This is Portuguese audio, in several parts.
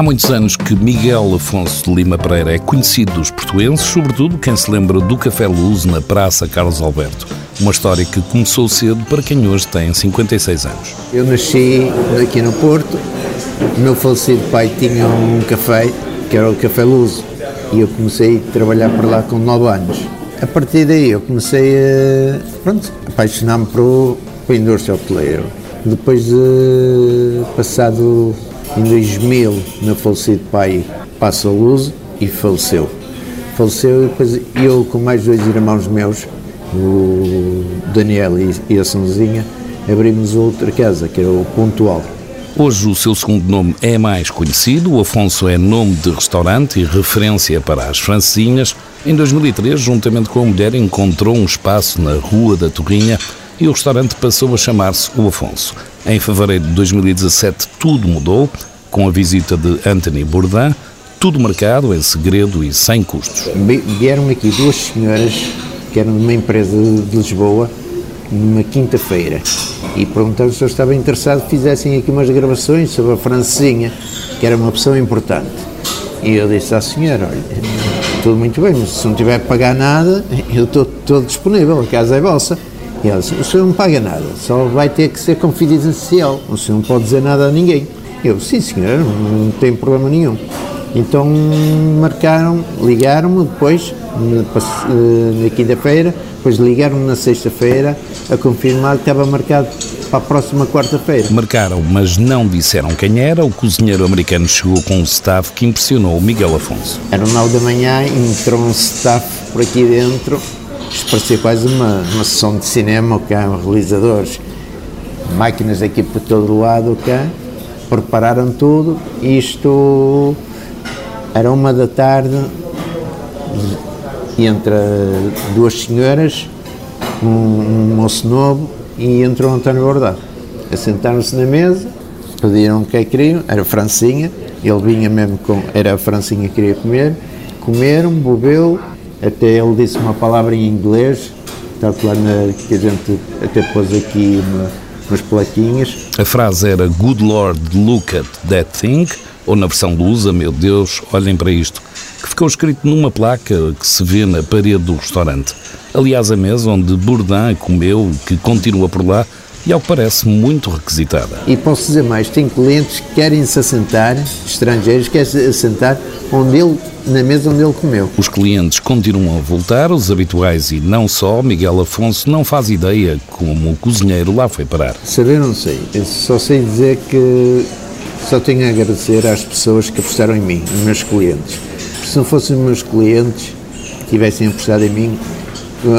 Há muitos anos que Miguel Afonso de Lima Pereira é conhecido dos portuenses, sobretudo quem se lembra do Café Luz na Praça Carlos Alberto. Uma história que começou cedo para quem hoje tem 56 anos. Eu nasci aqui no Porto, o meu falecido pai tinha um café, que era o Café Luz, e eu comecei a trabalhar por lá com 9 anos. A partir daí eu comecei a apaixonar-me por, por a indústria hoteleira. Depois de passado em 2000, meu falecido pai passa a luz e faleceu. Faleceu e depois eu com mais dois irmãos meus, o Daniel e a Sonzinha, abrimos outra casa, que era o Pontual. Hoje o seu segundo nome é mais conhecido, o Afonso é nome de restaurante e referência para as francesinhas. Em 2003, juntamente com a mulher, encontrou um espaço na Rua da Torrinha e o restaurante passou a chamar-se O Afonso. Em fevereiro de 2017 tudo mudou, com a visita de Anthony Bourdain, tudo marcado em segredo e sem custos. Vieram aqui duas senhoras que eram de uma empresa de Lisboa, numa quinta-feira, e perguntaram se eu estava interessado que fizessem aqui umas gravações sobre a Francesinha, que era uma pessoa importante. E eu disse à senhora, olha, tudo muito bem, mas se não tiver que pagar nada, eu estou todo disponível, a casa é vossa. E disse, o senhor não paga nada, só vai ter que ser confidencial, o senhor não pode dizer nada a ninguém. Eu, sim senhor, não tem problema nenhum. Então marcaram, ligaram-me depois, na, na quinta-feira, depois ligaram-me na sexta-feira a confirmar que estava marcado para a próxima quarta-feira. Marcaram, mas não disseram quem era. O cozinheiro americano chegou com um staff que impressionou o Miguel Afonso. Era nove da manhã e entrou um staff por aqui dentro isto parecia quase uma, uma sessão de cinema, cá, realizadores, máquinas aqui por todo lado, cá, prepararam tudo. Isto era uma da tarde, entre duas senhoras, um, um moço novo e entrou António Bordado. Assentaram-se na mesa, pediram o que é que queriam, era francinha, ele vinha mesmo com, era a francinha que queria comer, comeram, bebeu, até ele disse uma palavra em inglês, está lá na, que a gente até pôs aqui uma, umas plaquinhas. A frase era Good Lord, look at that thing, ou na versão lusa, meu Deus, olhem para isto, que ficou escrito numa placa que se vê na parede do restaurante. Aliás, a mesa onde Bourdain comeu, que continua por lá, e ao que parece muito requisitada. E posso dizer mais, tem clientes que querem se assentar, estrangeiros querem se assentar onde ele, na mesa onde ele comeu. Os clientes continuam a voltar, os habituais e não só. Miguel Afonso não faz ideia como o cozinheiro lá foi parar. Saber não sei, eu só sei dizer que só tenho a agradecer às pessoas que apostaram em mim, os meus clientes. Se não fossem os meus clientes que tivessem apostado em mim,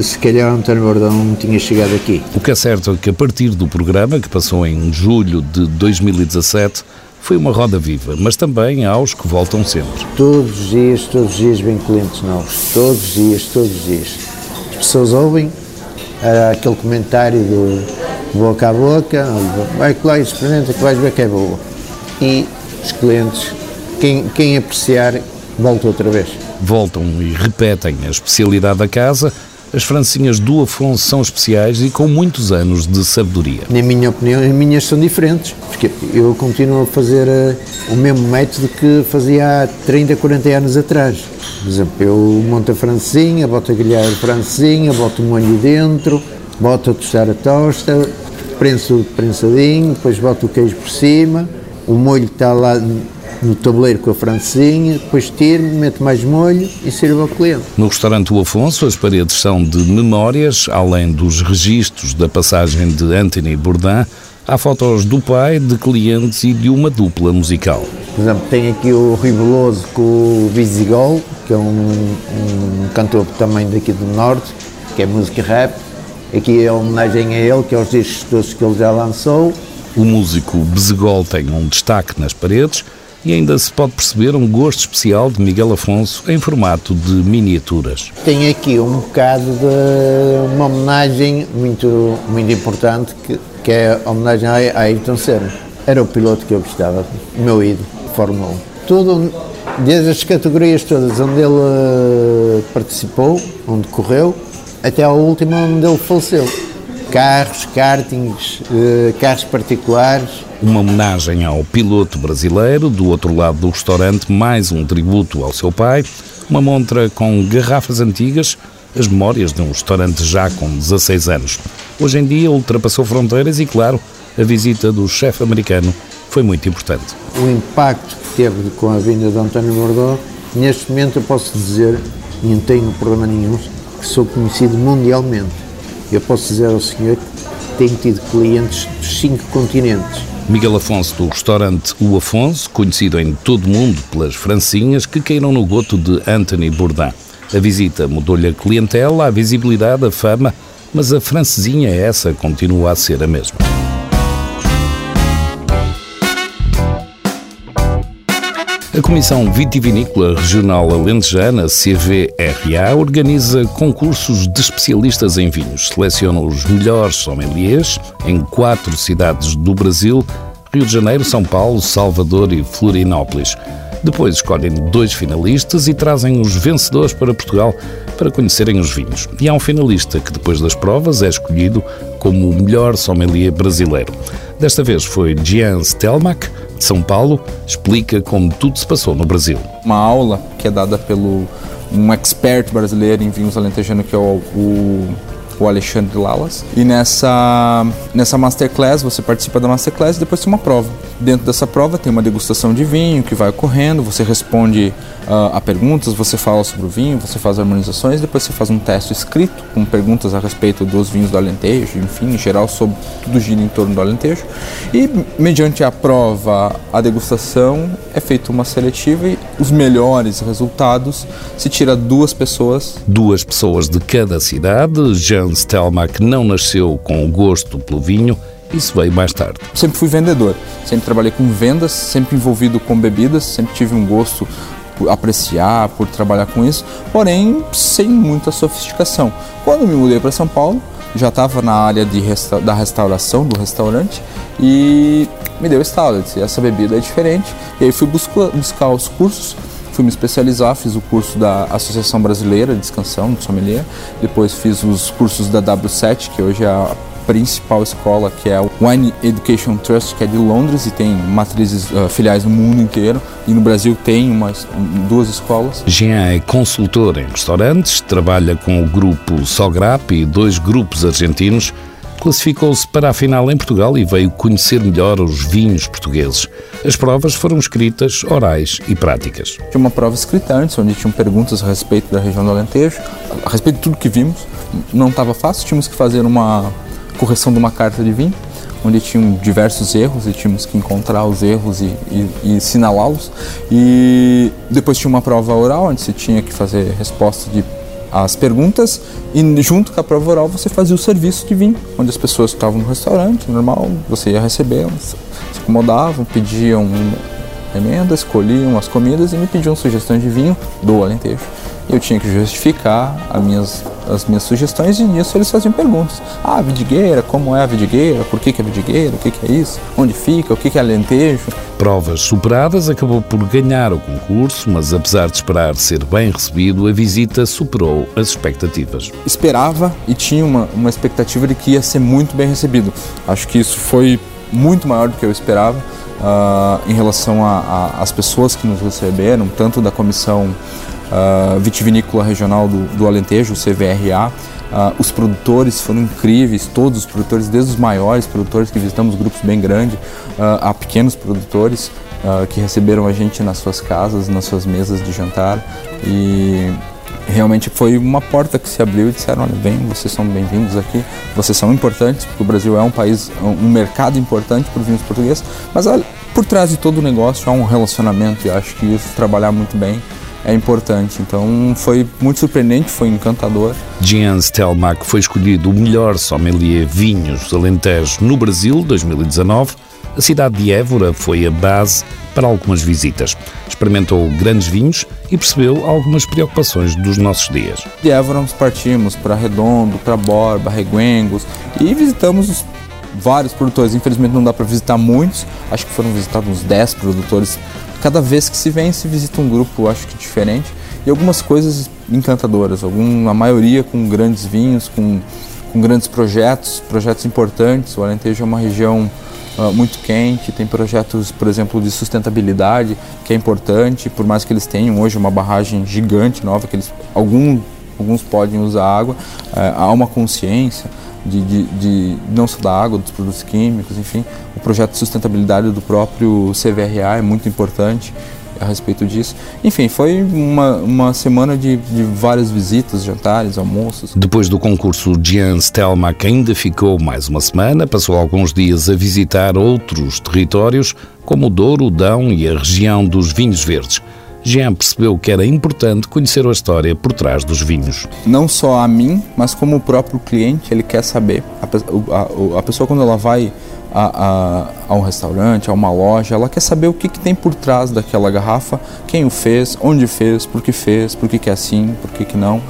se calhar António Bordão não tinha chegado aqui. O que é certo é que a partir do programa, que passou em julho de 2017, foi uma roda viva, mas também aos que voltam sempre. Todos os dias, todos os dias vêm clientes novos, todos os dias, todos os dias. As pessoas ouvem aquele comentário do boca a boca, vai lá e experimenta que vais ver que é boa. E os clientes, quem, quem apreciar, volta outra vez. Voltam e repetem a especialidade da casa, as francinhas do Afonso são especiais e com muitos anos de sabedoria. Na minha opinião, as minhas são diferentes, porque eu continuo a fazer uh, o mesmo método que fazia há 30, 40 anos atrás. Por exemplo, eu monto a francesinha, boto a grelhar a francesinha, boto o molho dentro, boto a tostar a tosta, prenso prensadinho, depois boto o queijo por cima, o molho está lá no tabuleiro com a francesinha, depois tiro, meto mais molho e sirvo ao cliente. No restaurante O Afonso, as paredes são de memórias, além dos registros da passagem de Anthony Bourdain, há fotos do pai, de clientes e de uma dupla musical. Por exemplo, tem aqui o Ribeloso com o Visigol, que é um, um cantor também daqui do Norte, que é música rap. Aqui é a homenagem a ele, que é os discos todos que ele já lançou. O músico Bezegol tem um destaque nas paredes, e ainda se pode perceber um gosto especial de Miguel Afonso em formato de miniaturas. Tem aqui um bocado de uma homenagem muito, muito importante, que, que é a homenagem a Ayrton Senna. Era o piloto que eu gostava, o meu ídolo, Fórmula 1. Tudo, desde as categorias todas onde ele eh, participou, onde correu, até a última onde ele faleceu. Carros, kartings, uh, carros particulares. Uma homenagem ao piloto brasileiro, do outro lado do restaurante, mais um tributo ao seu pai, uma montra com garrafas antigas, as memórias de um restaurante já com 16 anos. Hoje em dia ultrapassou fronteiras e, claro, a visita do chefe americano foi muito importante. O impacto que teve com a vinda de António Bordeaux, neste momento eu posso dizer, e não tenho problema nenhum, que sou conhecido mundialmente. Eu posso dizer ao senhor que tenho tido clientes dos cinco continentes. Miguel Afonso do restaurante O Afonso, conhecido em todo o mundo pelas francinhas que caíram no goto de Anthony Bourdain. A visita mudou-lhe a clientela, a visibilidade, a fama, mas a francesinha essa continua a ser a mesma. A Comissão Vitivinícola Regional Alentejana, CVRA, organiza concursos de especialistas em vinhos. Seleciona os melhores sommeliers em quatro cidades do Brasil: Rio de Janeiro, São Paulo, Salvador e Florianópolis. Depois escolhem dois finalistas e trazem os vencedores para Portugal para conhecerem os vinhos. E há um finalista que, depois das provas, é escolhido como o melhor sommelier brasileiro. Desta vez foi Jean Stelmach, de São Paulo, explica como tudo se passou no Brasil. Uma aula que é dada pelo um expert brasileiro em vinhos alentejanos, que é o, o o Alexandre Lalas. E nessa, nessa masterclass, você participa da masterclass e depois tem uma prova. Dentro dessa prova tem uma degustação de vinho que vai ocorrendo, você responde uh, a perguntas, você fala sobre o vinho, você faz harmonizações, depois você faz um teste escrito com perguntas a respeito dos vinhos do Alentejo, enfim, em geral sobre tudo gira em torno do Alentejo. E mediante a prova, a degustação, é feita uma seletiva e os melhores resultados se tira duas pessoas. Duas pessoas de cada cidade. Jean Stelmach não nasceu com o gosto pelo vinho, isso veio mais tarde. Sempre fui vendedor, sempre trabalhei com vendas, sempre envolvido com bebidas, sempre tive um gosto por apreciar, por trabalhar com isso, porém sem muita sofisticação. Quando me mudei para São Paulo, já estava na área de resta da restauração do restaurante e me deu estalo, essa bebida é diferente. E aí fui buscar os cursos, fui me especializar, fiz o curso da Associação Brasileira de Descansão, de Sommelier, depois fiz os cursos da W7, que hoje é a principal escola, que é o Wine Education Trust, que é de Londres e tem matrizes uh, filiais no mundo inteiro. E no Brasil tem umas duas escolas. Jean é consultor em restaurantes, trabalha com o grupo Sograp e dois grupos argentinos. Classificou-se para a final em Portugal e veio conhecer melhor os vinhos portugueses. As provas foram escritas, orais e práticas. Tinha uma prova escrita antes, onde tinham perguntas a respeito da região do Alentejo, a respeito de tudo que vimos. Não estava fácil, tínhamos que fazer uma correção de uma carta de vinho, onde tinham diversos erros e tínhamos que encontrar os erros e, e, e assinalá-los. E depois tinha uma prova oral, onde se tinha que fazer resposta de as perguntas e junto com a prova oral você fazia o serviço de vinho, onde as pessoas estavam no restaurante, normal, você ia receber, se acomodavam, pediam emenda, escolhiam as comidas e me pediam sugestões de vinho do Alentejo. Eu tinha que justificar as minhas as minhas sugestões e nisso eles faziam perguntas. Ah, a vidigueira, como é a vidigueira? Por que, que é vidigueira? O que, que é isso? Onde fica? O que, que é alentejo? Provas superadas, acabou por ganhar o concurso, mas apesar de esperar ser bem recebido, a visita superou as expectativas. Esperava e tinha uma, uma expectativa de que ia ser muito bem recebido. Acho que isso foi muito maior do que eu esperava. Uh, em relação às pessoas que nos receberam, tanto da comissão uh, vitivinícola regional do, do Alentejo, o CVRA. Uh, ah, os produtores foram incríveis, todos os produtores, desde os maiores produtores que visitamos grupos bem grandes, uh, a pequenos produtores que receberam a gente nas suas casas, nas suas mesas de jantar e realmente foi uma porta que se abriu e disseram, olha, bem, vocês são bem-vindos aqui, vocês são importantes, porque o Brasil é um país, um mercado importante para os vinhos portugueses, mas olha, por trás de todo o negócio há um relacionamento e acho que isso trabalhar muito bem é importante. Então foi muito surpreendente, foi encantador. Jean Stelmach foi escolhido o melhor sommelier vinhos Alentejo no Brasil 2019. A cidade de Évora foi a base para algumas visitas. Experimentou grandes vinhos e percebeu algumas preocupações dos nossos dias. De Évora nós partimos para Redondo, para Borba, Reguengos e visitamos vários produtores. Infelizmente não dá para visitar muitos, acho que foram visitados uns 10 produtores cada vez que se vem, se visita um grupo, acho que diferente, e algumas coisas encantadoras, algum, a maioria com grandes vinhos, com, com grandes projetos, projetos importantes. O Alentejo é uma região uh, muito quente, tem projetos, por exemplo, de sustentabilidade, que é importante, por mais que eles tenham hoje uma barragem gigante nova, que eles, algum, alguns podem usar água, uh, há uma consciência. De, de, de, não só da água, dos produtos químicos, enfim, o projeto de sustentabilidade do próprio CVRA é muito importante a respeito disso. Enfim, foi uma, uma semana de, de várias visitas, jantares, almoços. Depois do concurso, Jean Stelmach ainda ficou mais uma semana, passou alguns dias a visitar outros territórios, como o Douro, o Dão e a região dos vinhos verdes. Jean percebeu que era importante conhecer a história por trás dos vinhos. Não só a mim, mas como o próprio cliente, ele quer saber. A, a, a pessoa, quando ela vai a, a, a, um restaurante, a uma loja, ela quer saber o que, que, tem por trás daquela garrafa, quem o fez, onde fez, por que fez, por que, que é assim, por que, que não.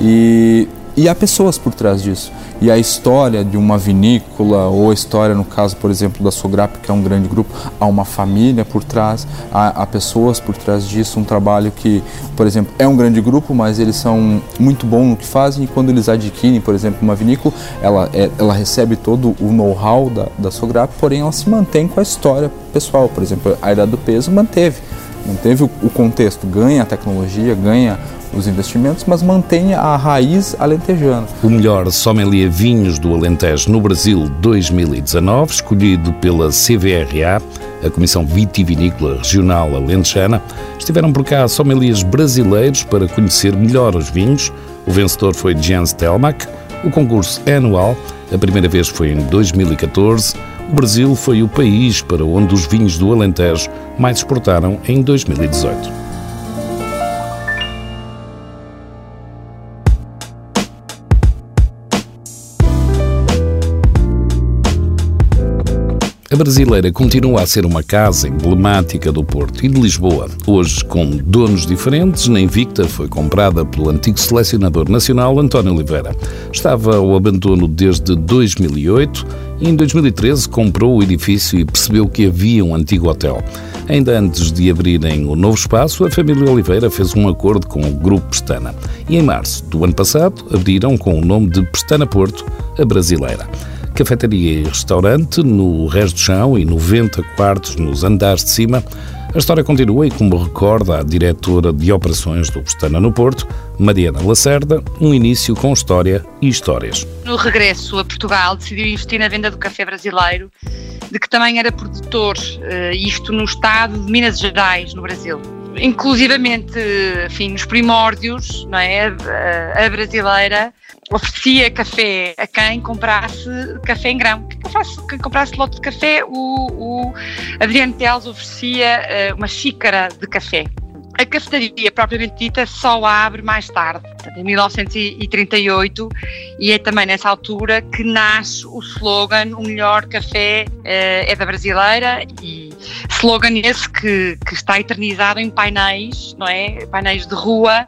E e há pessoas por trás disso. E a história de uma vinícola, ou a história, no caso, por exemplo, da Sograp, que é um grande grupo, há uma família por trás, há, há, pessoas por trás disso, um trabalho que, por exemplo, é um grande grupo, mas eles são muito bons no que fazem, e quando eles adquirem, por exemplo, uma vinícola, ela, é, ela recebe todo o know-how da, da Sograp, porém ela se mantém com a história pessoal. Por exemplo, a Idade do Peso manteve, manteve o, contexto, ganha a tecnologia, ganha os investimentos, mas mantenha a raiz alentejana. O melhor sommelier vinhos do Alentejo no Brasil 2019, escolhido pela CVRA, a Comissão Vitivinícola Regional Alentejana, estiveram por cá sommeliers brasileiros para conhecer melhor os vinhos. O vencedor foi Jens Telmack. O concurso é anual, a primeira vez foi em 2014. O Brasil foi o país para onde os vinhos do Alentejo mais exportaram em 2018. A brasileira continua a ser uma casa emblemática do Porto e de Lisboa. Hoje, com donos diferentes, na Invicta foi comprada pelo antigo selecionador nacional António Oliveira. Estava ao abandono desde 2008 e em 2013 comprou o edifício e percebeu que havia um antigo hotel. Ainda antes de abrirem o novo espaço, a família Oliveira fez um acordo com o Grupo Pestana. E em março do ano passado, abriram com o nome de Pestana Porto, a Brasileira cafetaria e restaurante no resto do chão e 90 quartos nos andares de cima. A história continua e, como recorda a diretora de operações do Pestana no Porto, Mariana Lacerda, um início com história e histórias. No regresso a Portugal, decidiu investir na venda do café brasileiro, de que também era produtor, eh, isto no estado de Minas Gerais, no Brasil inclusivamente, enfim, nos primórdios, não é? A brasileira oferecia café a quem comprasse café em grão. Quem comprasse, quem comprasse lote de café, o, o Adriano Teles oferecia uh, uma xícara de café. A cafetaria, propriamente dita, só abre mais tarde, em 1938, e é também nessa altura que nasce o slogan O melhor café uh, é da brasileira, e slogan esse que, que está eternizado em painéis, não é? Painéis de rua,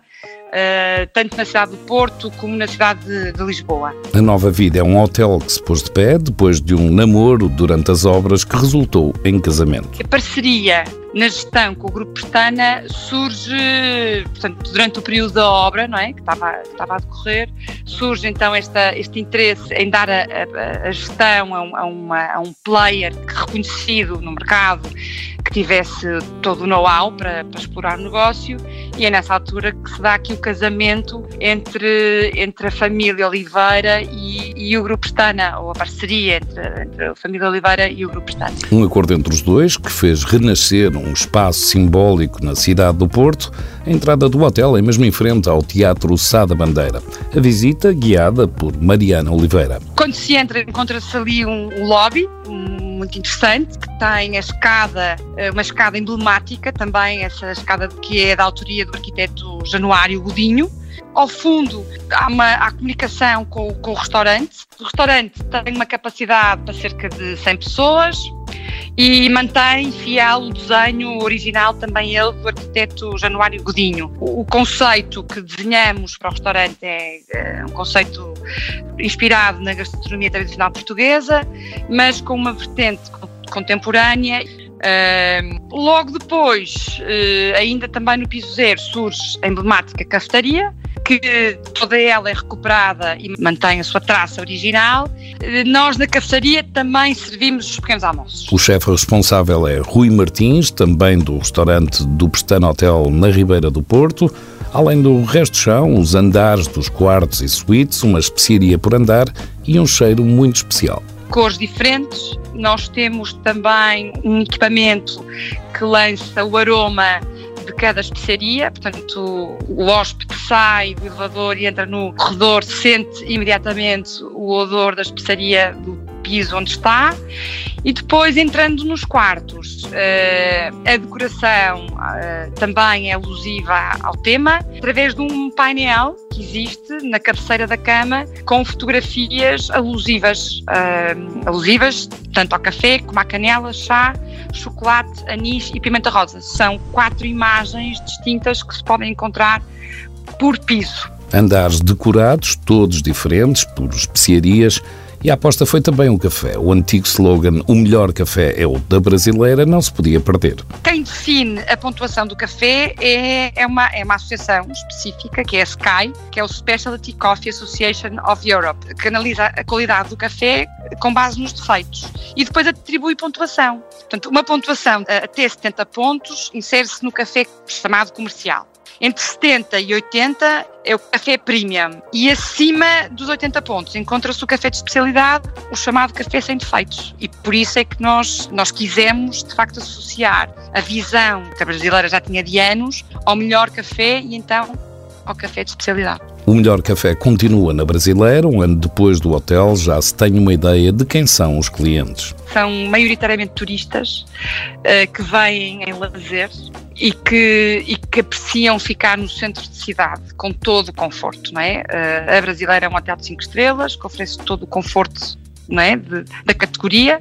tanto na cidade do Porto como na cidade de, de, Lisboa. A Nova Vida é um hotel que se pôs de pé depois de um namoro durante as obras que resultou em casamento. A parceria na gestão com o Grupo Pestana surge, portanto, durante o período da obra, não é? Que estava, que estava a decorrer, surge então esta, este interesse em dar a, a, a gestão a, a, uma, a um player reconhecido no mercado que tivesse todo o know-how para, para, explorar o negócio e é nessa altura que se dá aqui o casamento entre, entre a família Oliveira e, e o Grupo Pestana, ou a parceria entre, entre a família Oliveira e o Grupo Pestana. Um acordo entre os dois que fez renascer um espaço simbólico na cidade do Porto, a entrada do hotel é mesmo em frente ao Teatro Sá da Bandeira. A visita guiada por Mariana Oliveira. Quando se entra, encontra-se ali um, um lobby muito interessante, que tem a escada, eh, uma escada emblemática também, essa escada que é da autoria do arquiteto Januário Godinho, ao fundo há, uma, há comunicação com, com, o restaurante. O restaurante tem uma capacidade para cerca de 100 pessoas e mantém fiel o desenho original também ele do arquiteto Januário Godinho. O, conceito que desenhamos para o restaurante é, é um conceito inspirado na gastronomia tradicional portuguesa, mas com uma vertente contemporânea logo depois, uh, ainda também no piso zero, surge a emblemática cafetaria, que toda ela é recuperada e mantém a sua traça original. Nós na cafetaria também servimos os pequenos almoços. O chefe responsável é Rui Martins, também do restaurante do Pestano Hotel na Ribeira do Porto. Além do resto do chão, os andares dos quartos e suítes, uma especiaria por andar e um cheiro muito especial. Cores diferentes. Nós temos também um equipamento que lança o aroma de cada especiaria, portanto o hóspede sai do elevador e entra no corredor, sente imediatamente o odor da especiaria do piso onde está e depois entrando nos quartos. Uh, a decoração uh, também é alusiva ao tema, através de um painel que existe na cabeceira da cama com fotografias alusivas, uh, alusivas tanto ao café como à canela, chá, chocolate, anis e pimenta rosa. São quatro imagens distintas que se podem encontrar por piso. Andares decorados, todos diferentes, por especiarias e a aposta foi também o café. O antigo slogan O melhor café é o da brasileira não se podia perder. Quem define a pontuação do café é, é, uma, é uma associação específica, que é a SCI, que é o Specialty Coffee Association of Europe, que analisa a qualidade do café com base nos defeitos e depois atribui pontuação. Portanto, uma pontuação até 70 pontos insere-se no café chamado comercial. Entre 70 e 80 é o café premium e acima dos 80 pontos encontra-se o café de especialidade, o chamado café sem defeitos. E por isso é que nós, nós quisemos, de facto, associar a visão que a brasileira já tinha de anos ao melhor café e então ao café de especialidade. O melhor café continua na Brasileira. Um ano depois do hotel, já se tem uma ideia de quem são os clientes. São maioritariamente turistas uh, que vêm em lazer e que, e que apreciam ficar no centro de cidade com todo o conforto. Não é? Uh, a Brasileira é um hotel de 5 estrelas que oferece todo o conforto é? De, da categoria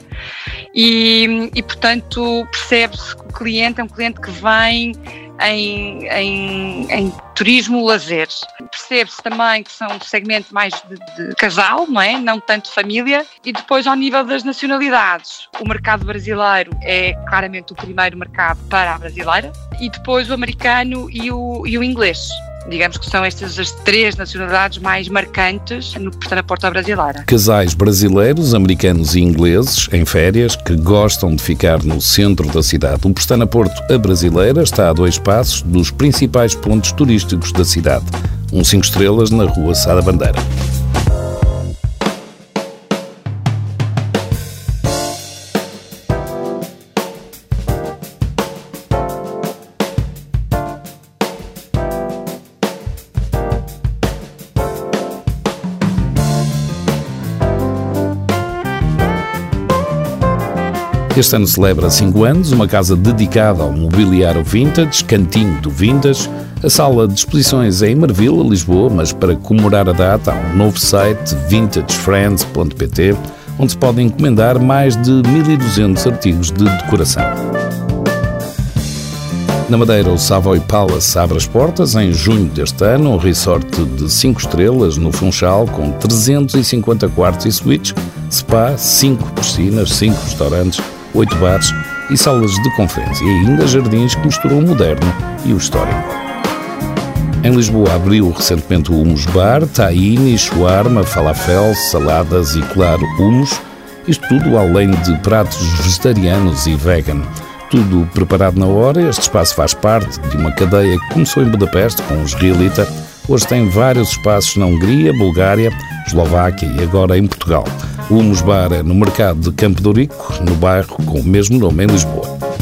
e, e portanto percebe-se que o cliente é um cliente que vem em, em, em turismo lazer. Percebe-se também que são um segmento mais de, de, casal, não é? Não tanto família. E depois, ao nível das nacionalidades, o mercado brasileiro é claramente o primeiro mercado para a brasileira. E depois o americano e o, e o inglês. Digamos que são estas as três nacionalidades mais marcantes no, na Porta Brasileira. Casais brasileiros, americanos e ingleses em férias que gostam de ficar no centro da cidade. O Pestana Porto, a Brasileira, está a dois passos dos principais pontos turísticos da cidade. Um cinco estrelas na Rua Sada Bandeira. Este ano celebra 5 anos, uma casa dedicada ao mobiliário vintage, Cantinho do Vindas. A sala de exposições é em Marvila, Lisboa, mas para comemorar a data há um novo site, vintagefriends.pt, onde se podem encomendar mais de 1200 artigos de decoração. Na Madeira, o Savoy Palace abre as portas em junho deste ano, um resort de 5 estrelas no Funchal, com 350 quartos e suítes, spa, 5 piscinas, 5 restaurantes, oito bares e salas de conferência e ainda jardins que misturam o moderno e o histórico. Em Lisboa abriu recentemente o Humus Bar, tahine, shawarma, falafel, saladas e, claro, humus. Isto tudo além de pratos vegetarianos e vegan. Tudo preparado na hora, este espaço faz parte de uma cadeia que começou em Budapeste com os Realita. Hoje tem vários espaços na Hungria, Bulgária, Eslováquia e agora em Portugal. O Humus Bar é no mercado de Campo de no bairro com o mesmo nome em Lisboa.